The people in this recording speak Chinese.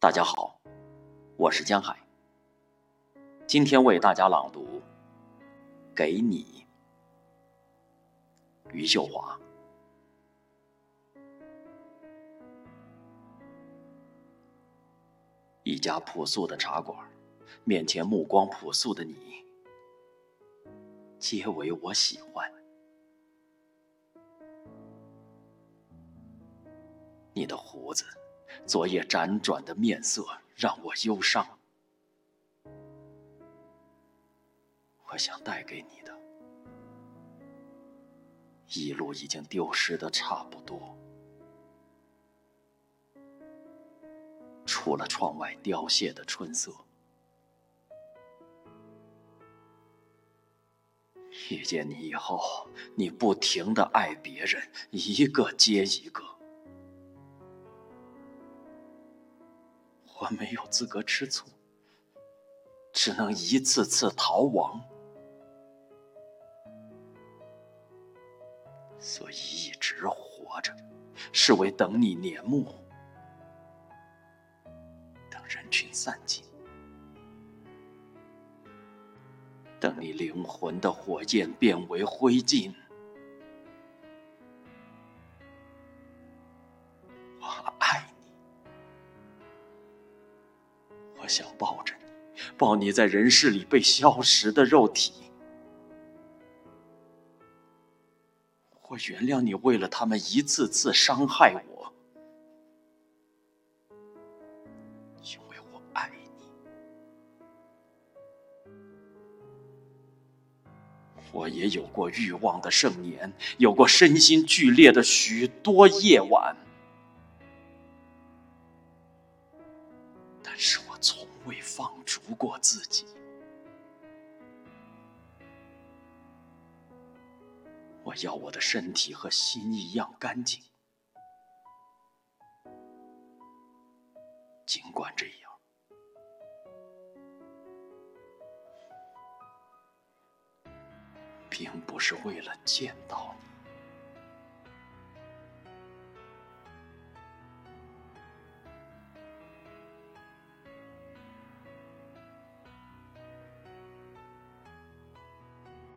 大家好，我是江海。今天为大家朗读《给你》，余秀华。一家朴素的茶馆，面前目光朴素的你，皆为我喜欢。你的胡子，昨夜辗转的面色，让我忧伤。我想带给你的，一路已经丢失的差不多。除了窗外凋谢的春色，遇见你以后，你不停的爱别人，一个接一个，我没有资格吃醋，只能一次次逃亡，所以一直活着，是为等你年暮。人群散尽，等你灵魂的火焰变为灰烬，想抱着你，抱你在人世里被消蚀的肉体，我原谅你为了他们一次次伤害我。因为我爱你。我也有过欲望的盛年，有过身心剧烈的许多夜晚，不过自己。我要我的身体和心一样干净，尽管这样。并不是为了见到你。